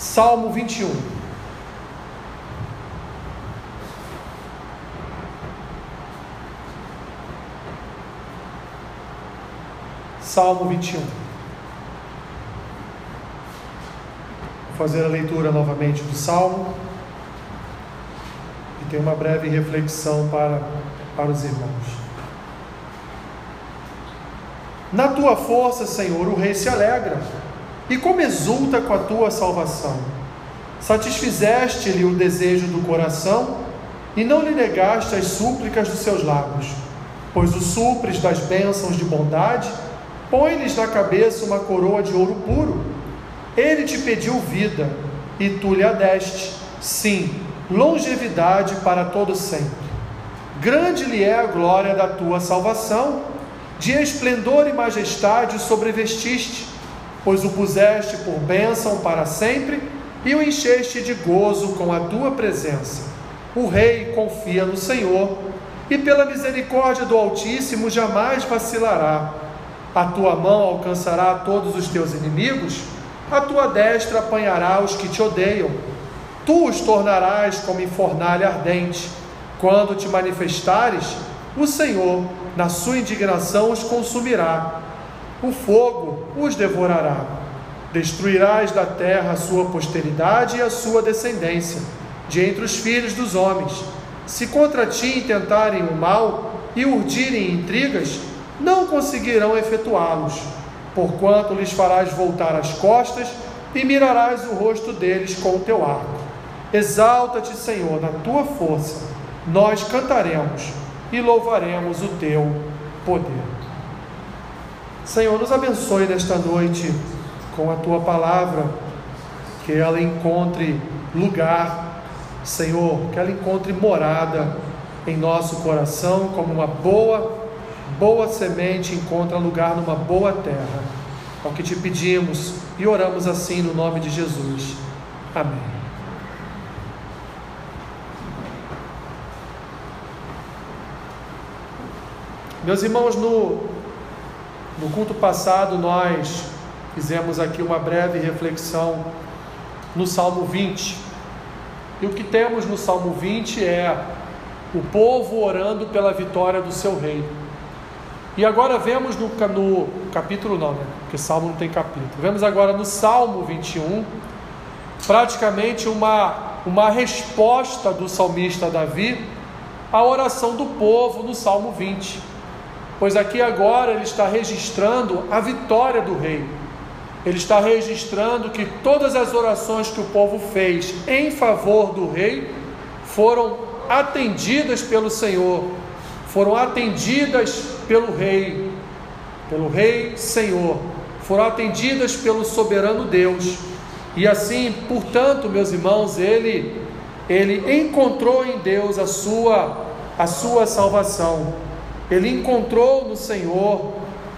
Salmo 21. Salmo 21. Vou fazer a leitura novamente do Salmo e ter uma breve reflexão para, para os irmãos. Na tua força, Senhor, o rei se alegra, e como exulta com a tua salvação. Satisfizeste-lhe o desejo do coração, e não lhe negaste as súplicas dos seus lábios, pois o supres das bênçãos de bondade, põe-lhes na cabeça uma coroa de ouro puro. Ele te pediu vida, e tu lhe a deste, sim, longevidade para todo sempre. Grande lhe é a glória da tua salvação de esplendor e majestade o sobrevestiste, pois o puseste por bênção para sempre e o encheste de gozo com a tua presença. O rei confia no Senhor e pela misericórdia do Altíssimo jamais vacilará. A tua mão alcançará todos os teus inimigos, a tua destra apanhará os que te odeiam. Tu os tornarás como em fornalha ardente. Quando te manifestares, o Senhor na sua indignação os consumirá, o fogo os devorará. Destruirás da terra a sua posteridade e a sua descendência, de entre os filhos dos homens. Se contra ti intentarem o mal e urdirem intrigas, não conseguirão efetuá-los, porquanto lhes farás voltar as costas e mirarás o rosto deles com o teu arco. Exalta-te, Senhor, na tua força, nós cantaremos e louvaremos o teu poder. Senhor, nos abençoe nesta noite com a tua palavra, que ela encontre lugar, Senhor, que ela encontre morada em nosso coração, como uma boa, boa semente encontra lugar numa boa terra. É o que te pedimos e oramos assim no nome de Jesus. Amém. Meus irmãos, no, no culto passado nós fizemos aqui uma breve reflexão no Salmo 20. E o que temos no Salmo 20 é o povo orando pela vitória do seu rei. E agora vemos no, no capítulo não, né? Porque Salmo não tem capítulo. Vemos agora no Salmo 21 praticamente uma, uma resposta do salmista Davi à oração do povo no Salmo 20 pois aqui agora ele está registrando a vitória do rei. Ele está registrando que todas as orações que o povo fez em favor do rei foram atendidas pelo Senhor, foram atendidas pelo rei, pelo rei Senhor, foram atendidas pelo soberano Deus. E assim, portanto, meus irmãos, ele ele encontrou em Deus a sua a sua salvação. Ele encontrou no Senhor,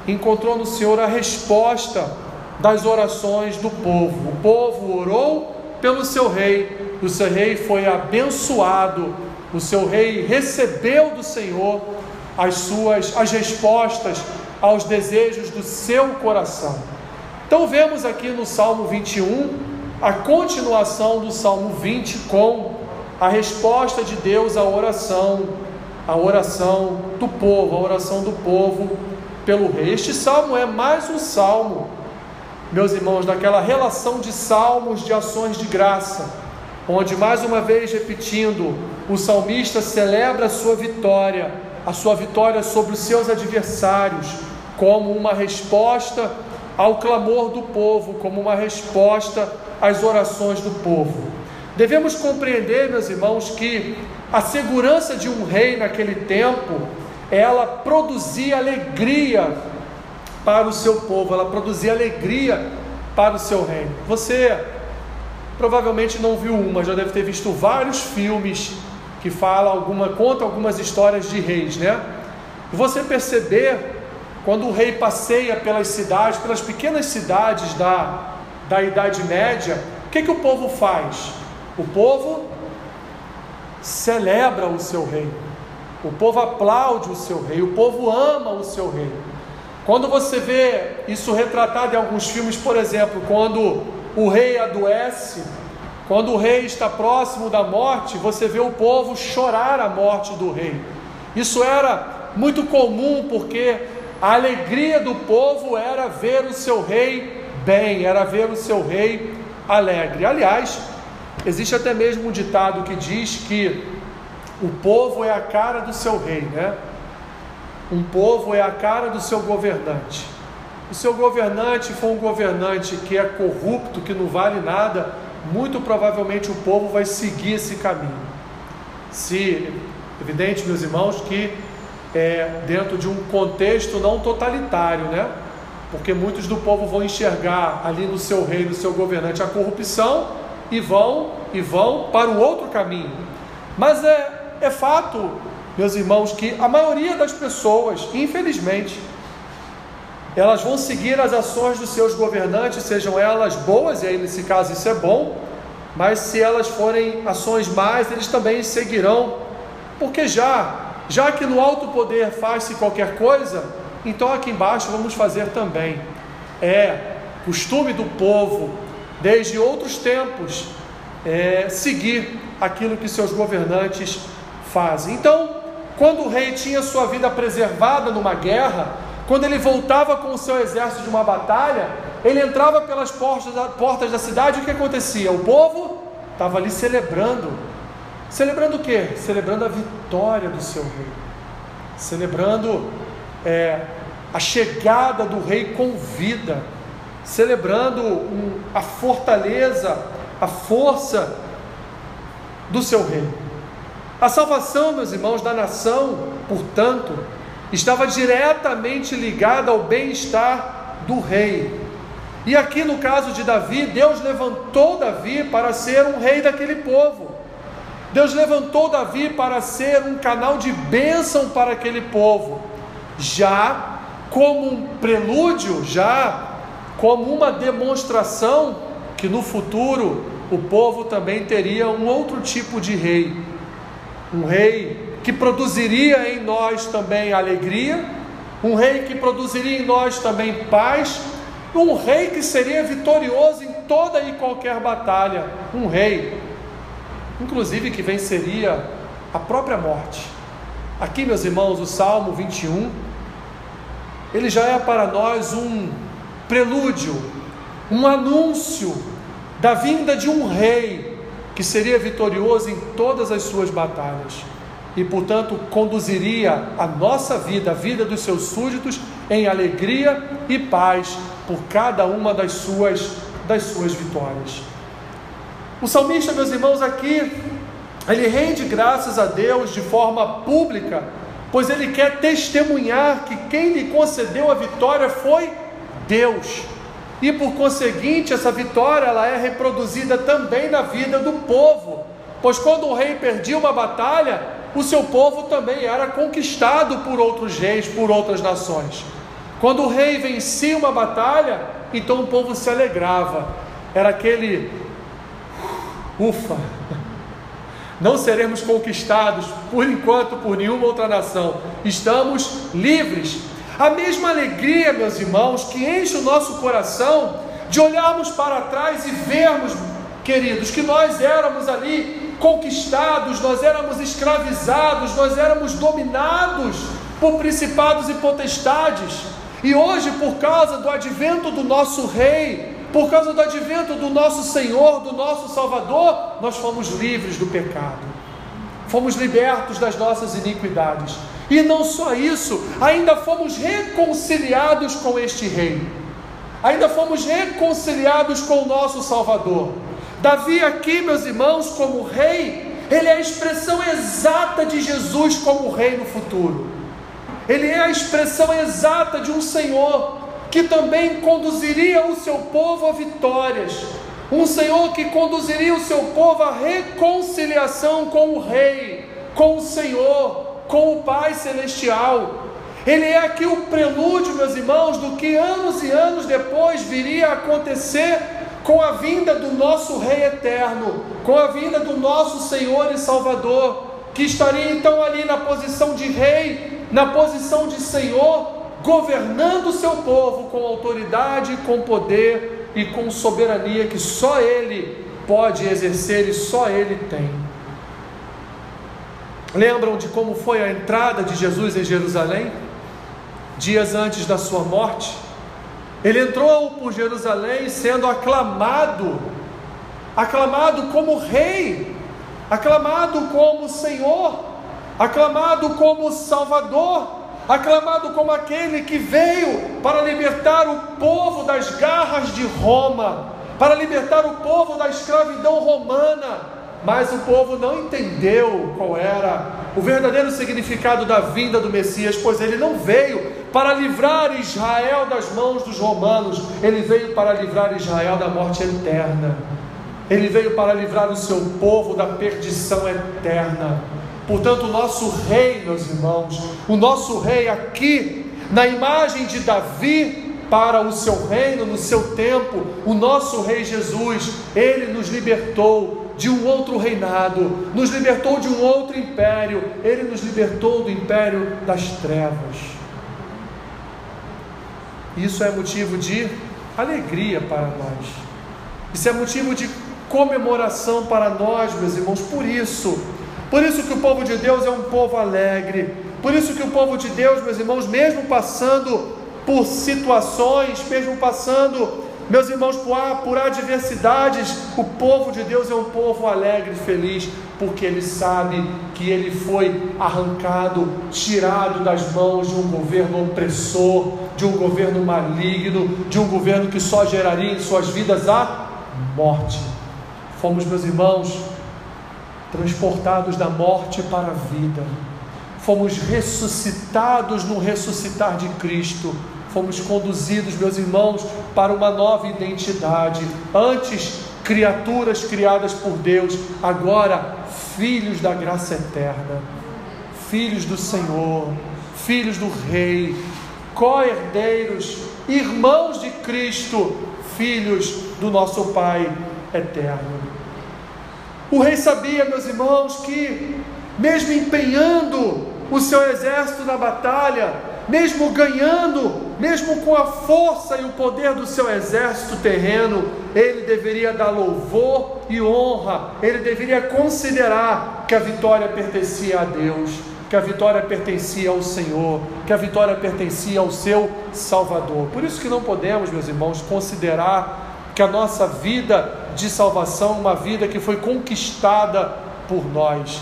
encontrou no Senhor a resposta das orações do povo. O povo orou pelo seu rei, o seu rei foi abençoado, o seu rei recebeu do Senhor as suas as respostas aos desejos do seu coração. Então vemos aqui no Salmo 21 a continuação do Salmo 20 com a resposta de Deus à oração a oração do povo, a oração do povo pelo rei. Este salmo é mais um salmo, meus irmãos, daquela relação de salmos de ações de graça, onde mais uma vez repetindo, o salmista celebra a sua vitória, a sua vitória sobre os seus adversários, como uma resposta ao clamor do povo, como uma resposta às orações do povo. Devemos compreender, meus irmãos, que a segurança de um rei naquele tempo, ela produzia alegria para o seu povo, ela produzia alegria para o seu reino. Você provavelmente não viu uma, já deve ter visto vários filmes que fala alguma, conta algumas histórias de reis, né? Você perceber quando o rei passeia pelas cidades, pelas pequenas cidades da, da Idade Média, o que, que o povo faz? O povo celebra o seu rei, o povo aplaude o seu rei, o povo ama o seu rei. Quando você vê isso retratado em alguns filmes, por exemplo, quando o rei adoece, quando o rei está próximo da morte, você vê o povo chorar a morte do rei. Isso era muito comum porque a alegria do povo era ver o seu rei bem, era ver o seu rei alegre. Aliás, existe até mesmo um ditado que diz que o povo é a cara do seu rei, né? Um povo é a cara do seu governante. O seu governante for um governante que é corrupto, que não vale nada, muito provavelmente o povo vai seguir esse caminho. Se, evidente, meus irmãos, que é dentro de um contexto não totalitário, né? Porque muitos do povo vão enxergar ali no seu rei, no seu governante, a corrupção e vão e vão para o outro caminho. Mas é, é fato, meus irmãos, que a maioria das pessoas, infelizmente, elas vão seguir as ações dos seus governantes, sejam elas boas, e aí nesse caso isso é bom, mas se elas forem ações más, eles também seguirão, porque já, já que no alto poder faz-se qualquer coisa, então aqui embaixo vamos fazer também. É costume do povo, desde outros tempos, é, seguir aquilo que seus governantes fazem. Então, quando o rei tinha sua vida preservada numa guerra, quando ele voltava com o seu exército de uma batalha, ele entrava pelas portas da, portas da cidade e o que acontecia? O povo estava ali celebrando. Celebrando o quê? Celebrando a vitória do seu rei. Celebrando é, a chegada do rei com vida. Celebrando a fortaleza, a força do seu rei. A salvação, meus irmãos, da nação, portanto, estava diretamente ligada ao bem-estar do rei. E aqui no caso de Davi, Deus levantou Davi para ser um rei daquele povo. Deus levantou Davi para ser um canal de bênção para aquele povo, já como um prelúdio, já como uma demonstração que no futuro o povo também teria um outro tipo de rei, um rei que produziria em nós também alegria, um rei que produziria em nós também paz, um rei que seria vitorioso em toda e qualquer batalha, um rei, inclusive que venceria a própria morte. Aqui, meus irmãos, o Salmo 21, ele já é para nós um prelúdio, um anúncio da vinda de um rei que seria vitorioso em todas as suas batalhas e, portanto, conduziria a nossa vida, a vida dos seus súditos, em alegria e paz por cada uma das suas, das suas vitórias. O salmista, meus irmãos, aqui, ele rende graças a Deus de forma pública, pois ele quer testemunhar que quem lhe concedeu a vitória foi Deus. E por conseguinte, essa vitória ela é reproduzida também na vida do povo. Pois quando o rei perdia uma batalha, o seu povo também era conquistado por outros reis, por outras nações. Quando o rei vencia uma batalha, então o povo se alegrava. Era aquele ufa. Não seremos conquistados por enquanto por nenhuma outra nação. Estamos livres. A mesma alegria, meus irmãos, que enche o nosso coração de olharmos para trás e vermos, queridos, que nós éramos ali conquistados, nós éramos escravizados, nós éramos dominados por principados e potestades. E hoje, por causa do advento do nosso Rei, por causa do advento do nosso Senhor, do nosso Salvador, nós fomos livres do pecado, fomos libertos das nossas iniquidades. E não só isso, ainda fomos reconciliados com este Rei, ainda fomos reconciliados com o nosso Salvador. Davi, aqui, meus irmãos, como rei, ele é a expressão exata de Jesus como rei no futuro. Ele é a expressão exata de um Senhor que também conduziria o seu povo a vitórias. Um Senhor que conduziria o seu povo à reconciliação com o Rei, com o Senhor, com o Pai Celestial. Ele é aqui o prelúdio, meus irmãos, do que anos e anos depois viria a acontecer com a vinda do nosso Rei eterno, com a vinda do nosso Senhor e Salvador, que estaria então ali na posição de Rei, na posição de Senhor, governando o seu povo com autoridade, com poder e com soberania que só Ele pode exercer e só Ele tem. Lembram de como foi a entrada de Jesus em Jerusalém? Dias antes da sua morte? Ele entrou por Jerusalém sendo aclamado, aclamado como rei, aclamado como Senhor, aclamado como Salvador, aclamado como aquele que veio para libertar o povo das garras de Roma, para libertar o povo da escravidão romana mas o povo não entendeu qual era o verdadeiro significado da vinda do Messias, pois ele não veio para livrar Israel das mãos dos romanos, ele veio para livrar Israel da morte eterna. Ele veio para livrar o seu povo da perdição eterna. Portanto, o nosso rei, meus irmãos, o nosso rei aqui, na imagem de Davi, para o seu reino, no seu tempo, o nosso rei Jesus, ele nos libertou de um outro reinado, nos libertou de um outro império, ele nos libertou do império das trevas. Isso é motivo de alegria para nós, isso é motivo de comemoração para nós, meus irmãos, por isso, por isso que o povo de Deus é um povo alegre, por isso que o povo de Deus, meus irmãos, mesmo passando por situações, mesmo passando meus irmãos, por adversidades, o povo de Deus é um povo alegre e feliz, porque ele sabe que ele foi arrancado, tirado das mãos de um governo opressor, de um governo maligno, de um governo que só geraria em suas vidas a morte. Fomos, meus irmãos, transportados da morte para a vida, fomos ressuscitados no ressuscitar de Cristo fomos conduzidos, meus irmãos, para uma nova identidade. Antes, criaturas criadas por Deus, agora, filhos da graça eterna, filhos do Senhor, filhos do Rei, co-herdeiros, irmãos de Cristo, filhos do nosso Pai eterno. O rei sabia, meus irmãos, que, mesmo empenhando o seu exército na batalha, mesmo ganhando, mesmo com a força e o poder do seu exército terreno, ele deveria dar louvor e honra, ele deveria considerar que a vitória pertencia a Deus, que a vitória pertencia ao Senhor, que a vitória pertencia ao seu Salvador. Por isso que não podemos, meus irmãos, considerar que a nossa vida de salvação, uma vida que foi conquistada por nós,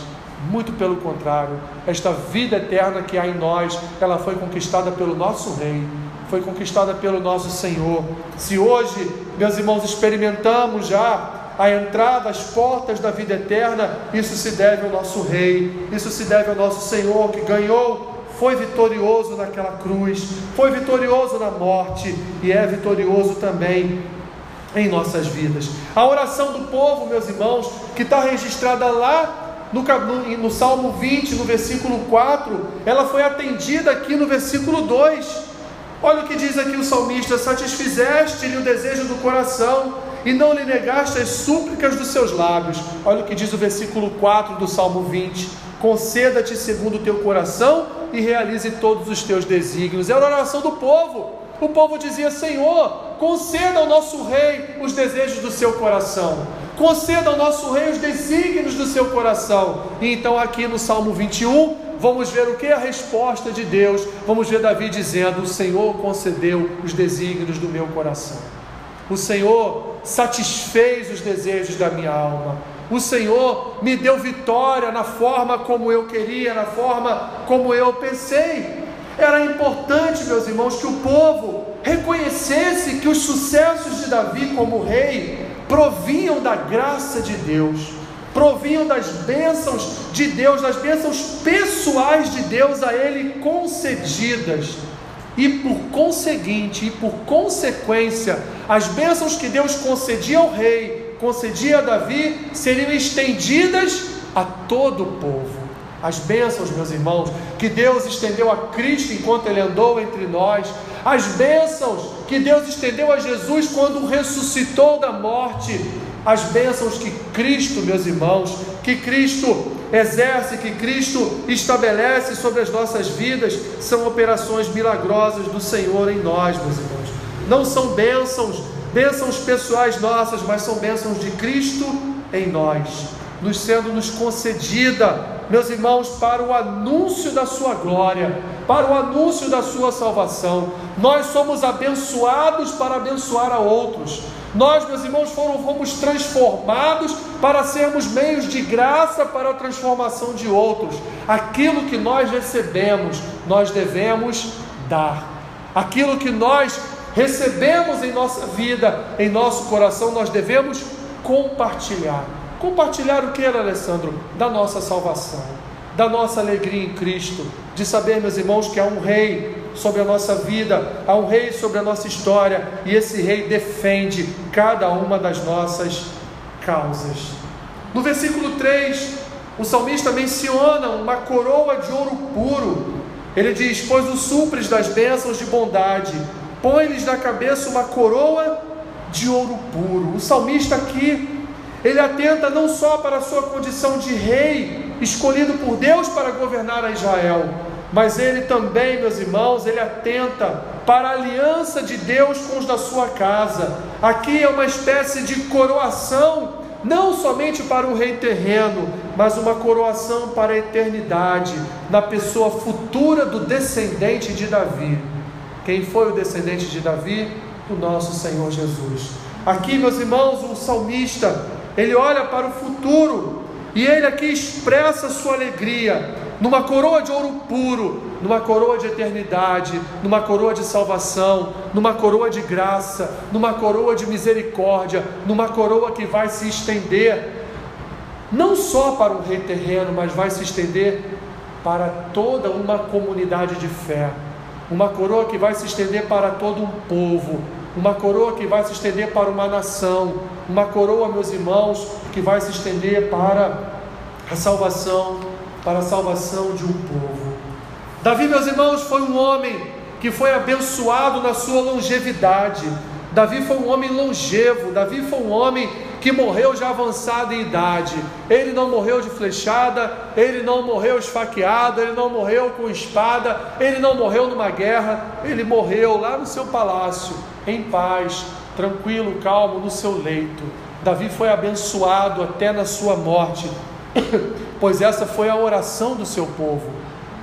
muito pelo contrário, esta vida eterna que há em nós, ela foi conquistada pelo nosso Rei, foi conquistada pelo nosso Senhor. Se hoje, meus irmãos, experimentamos já a entrada, as portas da vida eterna, isso se deve ao nosso Rei, isso se deve ao nosso Senhor que ganhou, foi vitorioso naquela cruz, foi vitorioso na morte e é vitorioso também em nossas vidas. A oração do povo, meus irmãos, que está registrada lá no, no, no Salmo 20, no versículo 4, ela foi atendida aqui no versículo 2. Olha o que diz aqui o salmista: Satisfizeste-lhe o desejo do coração e não lhe negaste as súplicas dos seus lábios. Olha o que diz o versículo 4 do Salmo 20: Conceda-te segundo o teu coração e realize todos os teus desígnios. Era a oração do povo. O povo dizia: Senhor, conceda ao nosso rei os desejos do seu coração conceda ao nosso rei os desígnios do seu coração. E então, aqui no Salmo 21, vamos ver o que é a resposta de Deus. Vamos ver Davi dizendo: O Senhor concedeu os desígnios do meu coração. O Senhor satisfez os desejos da minha alma. O Senhor me deu vitória na forma como eu queria, na forma como eu pensei. Era importante, meus irmãos, que o povo reconhecesse que os sucessos de Davi como rei provinham da graça de Deus, provinham das bênçãos de Deus, das bênçãos pessoais de Deus a ele concedidas. E por conseguinte, e por consequência, as bênçãos que Deus concedia ao rei, concedia a Davi, seriam estendidas a todo o povo. As bênçãos, meus irmãos, que Deus estendeu a Cristo enquanto Ele andou entre nós, as bênçãos que Deus estendeu a Jesus quando ressuscitou da morte, as bênçãos que Cristo, meus irmãos, que Cristo exerce, que Cristo estabelece sobre as nossas vidas, são operações milagrosas do Senhor em nós, meus irmãos. Não são bênçãos bênçãos pessoais nossas, mas são bênçãos de Cristo em nós, nos sendo nos concedida, meus irmãos, para o anúncio da sua glória, para o anúncio da sua salvação. Nós somos abençoados para abençoar a outros. Nós, meus irmãos, foram, fomos transformados para sermos meios de graça para a transformação de outros. Aquilo que nós recebemos, nós devemos dar. Aquilo que nós recebemos em nossa vida, em nosso coração, nós devemos compartilhar. Compartilhar o que, Alessandro? Da nossa salvação, da nossa alegria em Cristo, de saber, meus irmãos, que há um Rei sobre a nossa vida, há um Rei sobre a nossa história, e esse Rei defende cada uma das nossas causas. No versículo 3, o salmista menciona uma coroa de ouro puro. Ele diz: Pois o supres das bênçãos de bondade, põe-lhes na cabeça uma coroa de ouro puro. O salmista aqui, ele atenta não só para a sua condição de rei, escolhido por Deus para governar a Israel, mas ele também, meus irmãos, ele atenta para a aliança de Deus com os da sua casa. Aqui é uma espécie de coroação, não somente para o rei terreno, mas uma coroação para a eternidade, na pessoa futura do descendente de Davi. Quem foi o descendente de Davi? O nosso Senhor Jesus. Aqui, meus irmãos, o salmista, ele olha para o futuro e ele aqui expressa sua alegria numa coroa de ouro puro, numa coroa de eternidade, numa coroa de salvação, numa coroa de graça, numa coroa de misericórdia, numa coroa que vai se estender não só para o rei terreno, mas vai se estender para toda uma comunidade de fé. Uma coroa que vai se estender para todo um povo, uma coroa que vai se estender para uma nação, uma coroa, meus irmãos, que vai se estender para a salvação, para a salvação de um povo. Davi, meus irmãos, foi um homem que foi abençoado na sua longevidade. Davi foi um homem longevo, Davi foi um homem que morreu já avançado em idade. Ele não morreu de flechada, ele não morreu esfaqueado, ele não morreu com espada, ele não morreu numa guerra, ele morreu lá no seu palácio, em paz, tranquilo, calmo, no seu leito. Davi foi abençoado até na sua morte, pois essa foi a oração do seu povo.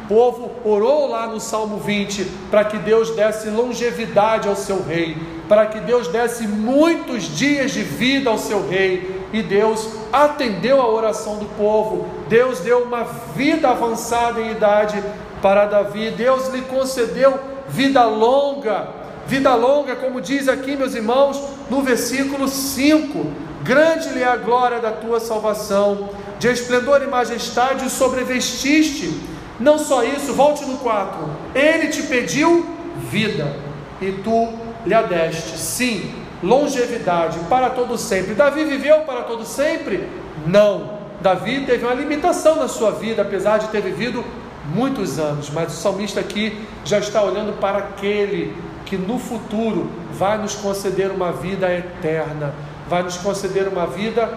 O povo orou lá no Salmo 20 para que Deus desse longevidade ao seu rei, para que Deus desse muitos dias de vida ao seu rei. E Deus atendeu a oração do povo. Deus deu uma vida avançada em idade para Davi. Deus lhe concedeu vida longa. Vida longa, como diz aqui, meus irmãos, no versículo 5: Grande lhe é a glória da tua salvação, de esplendor e majestade sobrevestiste não só isso, volte no 4. Ele te pediu vida e tu lhe adeste. Sim, longevidade para todo sempre. Davi viveu para todo sempre? Não. Davi teve uma limitação na sua vida, apesar de ter vivido muitos anos. Mas o salmista aqui já está olhando para aquele que no futuro vai nos conceder uma vida eterna, vai nos conceder uma vida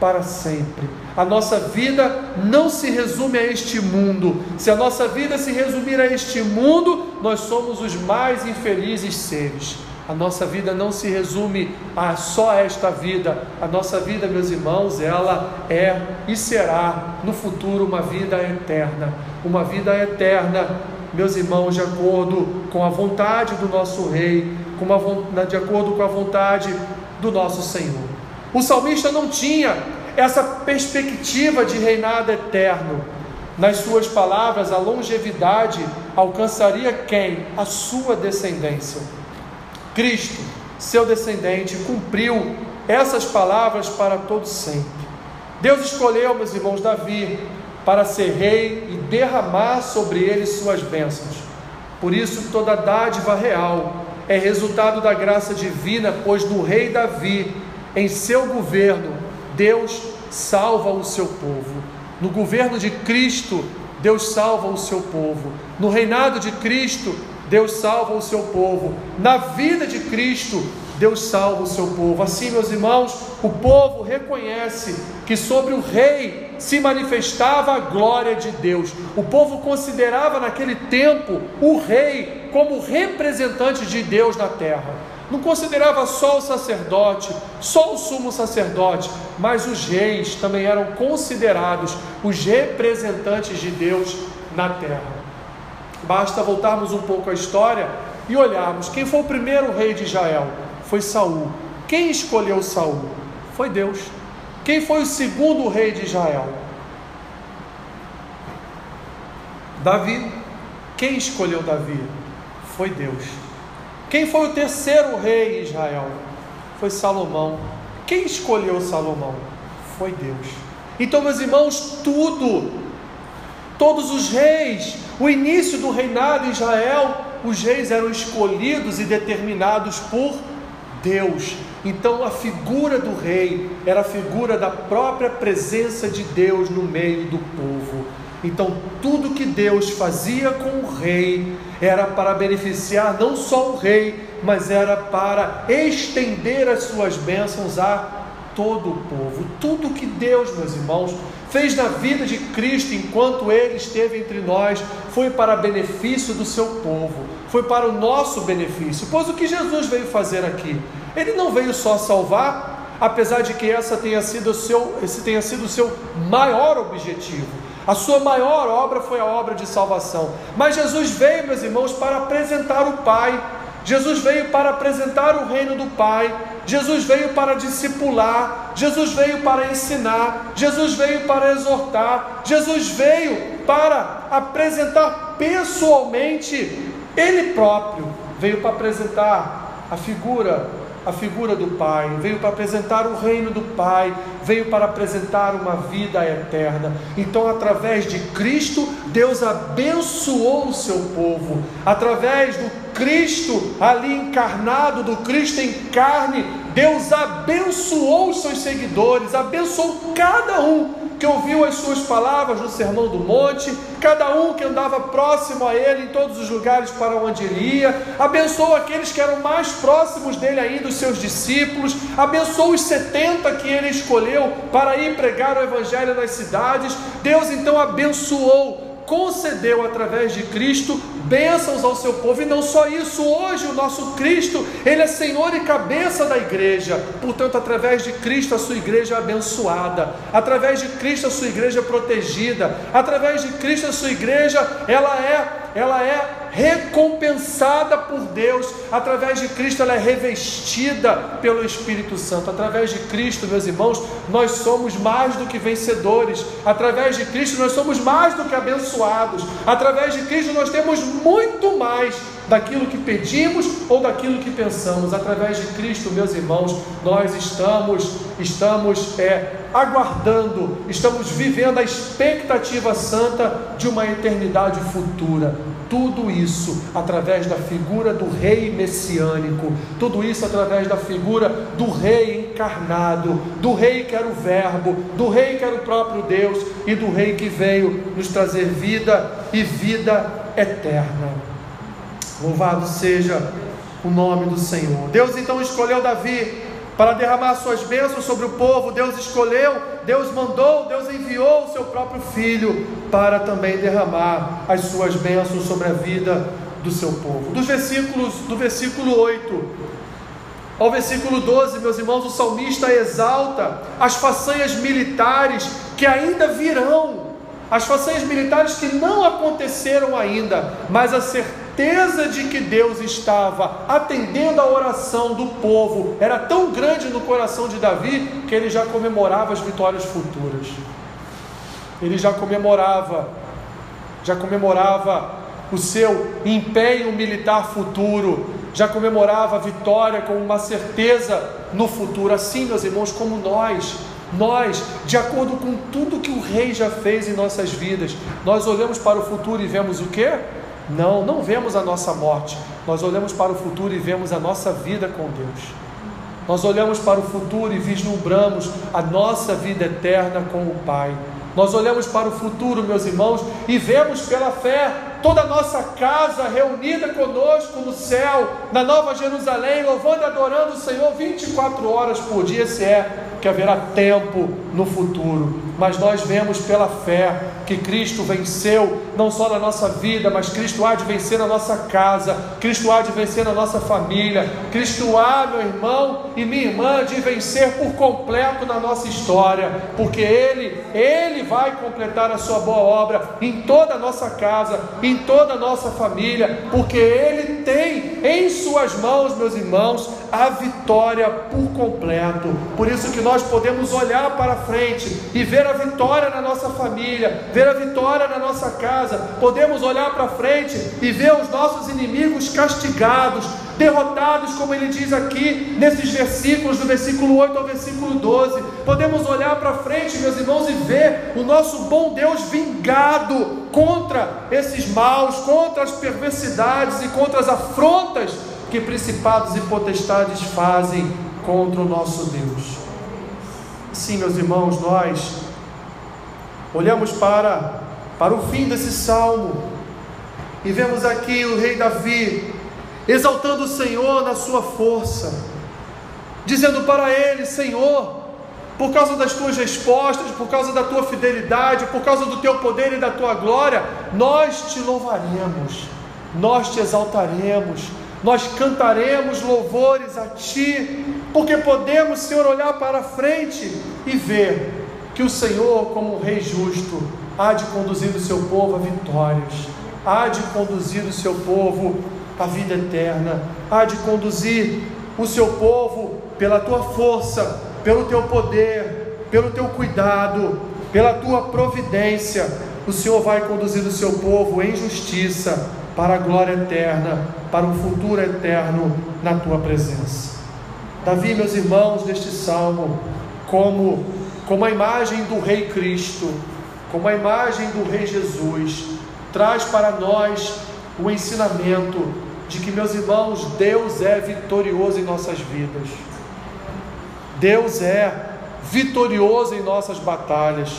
para sempre. A nossa vida não se resume a este mundo. Se a nossa vida se resumir a este mundo, nós somos os mais infelizes seres. A nossa vida não se resume a só esta vida. A nossa vida, meus irmãos, ela é e será no futuro uma vida eterna. Uma vida eterna, meus irmãos, de acordo com a vontade do nosso Rei, com a, de acordo com a vontade do nosso Senhor. O salmista não tinha essa perspectiva de reinado eterno. Nas suas palavras, a longevidade alcançaria quem? A sua descendência. Cristo, seu descendente, cumpriu essas palavras para todos sempre. Deus escolheu, meus irmãos, Davi para ser rei e derramar sobre ele suas bênçãos. Por isso, toda dádiva real é resultado da graça divina, pois no rei Davi em seu governo, Deus salva o seu povo. No governo de Cristo, Deus salva o seu povo. No reinado de Cristo, Deus salva o seu povo. Na vida de Cristo, Deus salva o seu povo. Assim, meus irmãos, o povo reconhece que sobre o rei se manifestava a glória de Deus. O povo considerava naquele tempo o rei como representante de Deus na terra. Não considerava só o sacerdote, só o sumo sacerdote, mas os reis também eram considerados os representantes de Deus na terra. Basta voltarmos um pouco à história e olharmos quem foi o primeiro rei de Israel? Foi Saul. Quem escolheu Saul? Foi Deus. Quem foi o segundo rei de Israel? Davi. Quem escolheu Davi? Foi Deus. Quem foi o terceiro rei de Israel? Foi Salomão. Quem escolheu Salomão? Foi Deus. Então, meus irmãos, tudo, todos os reis, o início do reinado em Israel, os reis eram escolhidos e determinados por Deus. Então a figura do rei era a figura da própria presença de Deus no meio do povo. Então tudo que Deus fazia com o rei era para beneficiar não só o rei, mas era para estender as suas bênçãos a todo o povo. Tudo que Deus, meus irmãos, fez na vida de Cristo enquanto ele esteve entre nós foi para benefício do seu povo, foi para o nosso benefício. Pois o que Jesus veio fazer aqui? Ele não veio só salvar, apesar de que essa tenha sido o seu, esse tenha sido o seu maior objetivo. A sua maior obra foi a obra de salvação. Mas Jesus veio, meus irmãos, para apresentar o Pai. Jesus veio para apresentar o reino do Pai. Jesus veio para discipular. Jesus veio para ensinar. Jesus veio para exortar. Jesus veio para apresentar pessoalmente Ele próprio. Veio para apresentar a figura a figura do Pai, veio para apresentar o reino do Pai, veio para apresentar uma vida eterna. Então, através de Cristo, Deus abençoou o seu povo, através do Cristo ali encarnado, do Cristo em carne, Deus abençoou os seus seguidores, abençoou cada um que ouviu as suas palavras no Sermão do Monte, cada um que andava próximo a ele em todos os lugares para onde ele ia, abençoou aqueles que eram mais próximos dele ainda, os seus discípulos, abençoou os 70 que ele escolheu para ir pregar o Evangelho nas cidades. Deus então abençoou concedeu através de Cristo bênçãos ao seu povo, e não só isso, hoje o nosso Cristo, Ele é Senhor e cabeça da igreja, portanto, através de Cristo a sua igreja é abençoada, através de Cristo a sua igreja é protegida, através de Cristo a sua igreja, ela é, ela é recompensada por Deus, através de Cristo ela é revestida pelo Espírito Santo. Através de Cristo, meus irmãos, nós somos mais do que vencedores. Através de Cristo nós somos mais do que abençoados. Através de Cristo nós temos muito mais daquilo que pedimos ou daquilo que pensamos. Através de Cristo, meus irmãos, nós estamos estamos é, aguardando, estamos vivendo a expectativa santa de uma eternidade futura. Tudo isso através da figura do rei messiânico, tudo isso através da figura do rei encarnado, do rei que era o Verbo, do rei que era o próprio Deus e do rei que veio nos trazer vida e vida eterna. Louvado seja o nome do Senhor. Deus então escolheu Davi para derramar suas bênçãos sobre o povo. Deus escolheu, Deus mandou, Deus enviou o seu próprio filho para também derramar as suas bênçãos sobre a vida do seu povo. Dos versículos do versículo 8 ao versículo 12, meus irmãos, o salmista exalta as façanhas militares que ainda virão. As façanhas militares que não aconteceram ainda, mas a certeza de que Deus estava atendendo a oração do povo era tão grande no coração de Davi que ele já comemorava as vitórias futuras. Ele já comemorava, já comemorava o seu empenho militar futuro, já comemorava a vitória com uma certeza no futuro. Assim, meus irmãos, como nós, nós, de acordo com tudo que o rei já fez em nossas vidas, nós olhamos para o futuro e vemos o que? Não, não vemos a nossa morte, nós olhamos para o futuro e vemos a nossa vida com Deus. Nós olhamos para o futuro e vislumbramos a nossa vida eterna com o Pai. Nós olhamos para o futuro, meus irmãos, e vemos pela fé toda a nossa casa reunida conosco no céu, na Nova Jerusalém, louvando e adorando o Senhor 24 horas por dia, se é que haverá tempo no futuro. Mas nós vemos pela fé que Cristo venceu, não só na nossa vida, mas Cristo há de vencer na nossa casa, Cristo há de vencer na nossa família, Cristo há, meu irmão e minha irmã, de vencer por completo na nossa história, porque Ele, Ele vai completar a sua boa obra em toda a nossa casa, em toda a nossa família, porque Ele tem em Suas mãos, meus irmãos, a vitória por completo. Por isso que nós podemos olhar para frente e ver a vitória na nossa família, ver a vitória na nossa casa. Podemos olhar para frente e ver os nossos inimigos castigados, derrotados, como ele diz aqui nesses versículos, do versículo 8 ao versículo 12. Podemos olhar para frente, meus irmãos, e ver o nosso bom Deus vingado contra esses maus, contra as perversidades e contra as afrontas que principados e potestades fazem contra o nosso Deus. Sim, meus irmãos, nós olhamos para, para o fim desse salmo e vemos aqui o rei Davi exaltando o Senhor na sua força, dizendo para ele: Senhor, por causa das tuas respostas, por causa da tua fidelidade, por causa do teu poder e da tua glória, nós te louvaremos, nós te exaltaremos nós cantaremos louvores a Ti, porque podemos, Senhor, olhar para frente e ver que o Senhor, como um Rei justo, há de conduzir o seu povo a vitórias, há de conduzir o seu povo à vida eterna, há de conduzir o seu povo pela tua força, pelo teu poder, pelo teu cuidado, pela tua providência. O Senhor vai conduzir o seu povo em justiça para a glória eterna, para um futuro eterno na tua presença. Davi, meus irmãos, neste salmo, como, como a imagem do Rei Cristo, como a imagem do Rei Jesus, traz para nós o ensinamento de que, meus irmãos, Deus é vitorioso em nossas vidas. Deus é vitorioso em nossas batalhas.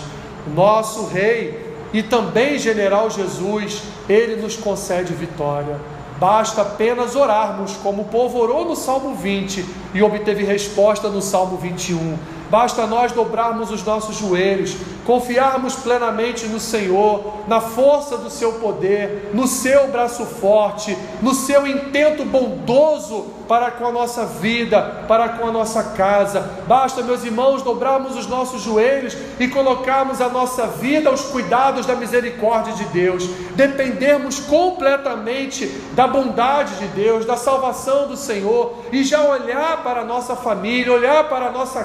Nosso Rei e também general Jesus, ele nos concede vitória. Basta apenas orarmos, como o povo orou no Salmo 20 e obteve resposta no Salmo 21. Basta nós dobrarmos os nossos joelhos, confiarmos plenamente no Senhor, na força do seu poder, no seu braço forte, no seu intento bondoso para com a nossa vida, para com a nossa casa. Basta, meus irmãos, dobrarmos os nossos joelhos e colocarmos a nossa vida aos cuidados da misericórdia de Deus, dependermos completamente da bondade de Deus, da salvação do Senhor e já olhar para a nossa família, olhar para a nossa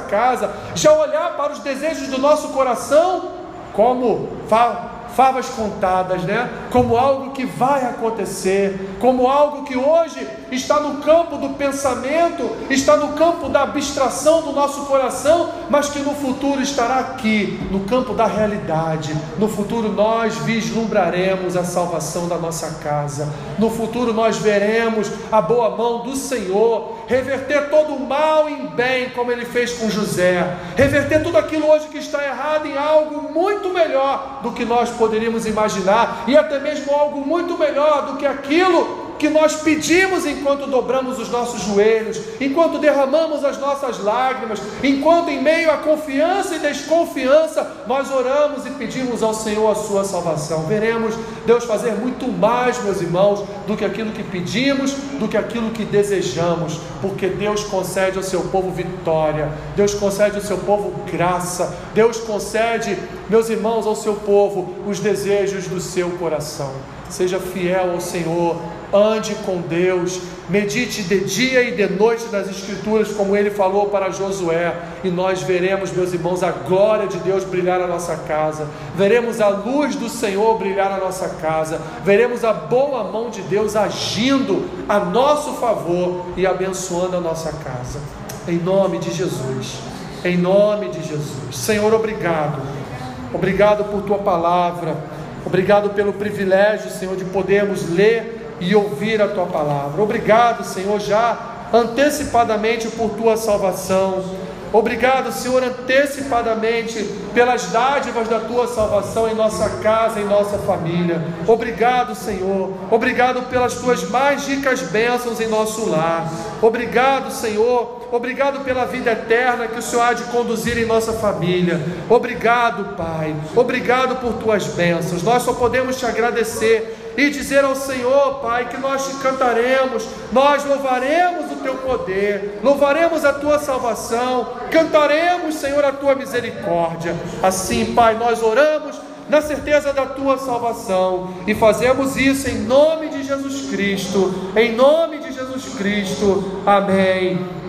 já olhar para os desejos do nosso coração como favas contadas, né? Como algo que vai acontecer, como algo que hoje está no campo do pensamento, está no campo da abstração do nosso coração, mas que no futuro estará aqui, no campo da realidade. No futuro nós vislumbraremos a salvação da nossa casa. No futuro nós veremos a boa mão do Senhor reverter todo o mal em bem, como ele fez com José, reverter tudo aquilo hoje que está errado em algo muito melhor do que nós poderíamos imaginar, e até mesmo algo muito melhor do que aquilo que nós pedimos enquanto dobramos os nossos joelhos, enquanto derramamos as nossas lágrimas, enquanto em meio à confiança e desconfiança nós oramos e pedimos ao Senhor a sua salvação. Veremos Deus fazer muito mais, meus irmãos, do que aquilo que pedimos, do que aquilo que desejamos, porque Deus concede ao seu povo vitória, Deus concede ao seu povo graça, Deus concede, meus irmãos, ao seu povo os desejos do seu coração. Seja fiel ao Senhor ande com Deus, medite de dia e de noite nas Escrituras, como ele falou para Josué, e nós veremos, meus irmãos, a glória de Deus brilhar na nossa casa, veremos a luz do Senhor brilhar na nossa casa, veremos a boa mão de Deus agindo a nosso favor e abençoando a nossa casa, em nome de Jesus, em nome de Jesus, Senhor, obrigado, obrigado por tua palavra. Obrigado pelo privilégio, Senhor, de podermos ler e ouvir a tua palavra. Obrigado, Senhor, já antecipadamente por tua salvação. Obrigado, Senhor, antecipadamente pelas dádivas da tua salvação em nossa casa, em nossa família. Obrigado, Senhor. Obrigado pelas tuas mais ricas bênçãos em nosso lar. Obrigado, Senhor. Obrigado pela vida eterna que o Senhor há de conduzir em nossa família. Obrigado, Pai. Obrigado por tuas bênçãos. Nós só podemos te agradecer e dizer ao Senhor, Pai, que nós te cantaremos, nós louvaremos o teu poder, louvaremos a tua salvação, cantaremos, Senhor, a tua misericórdia. Assim, Pai, nós oramos na certeza da tua salvação e fazemos isso em nome de Jesus Cristo, em nome de Jesus Cristo. Amém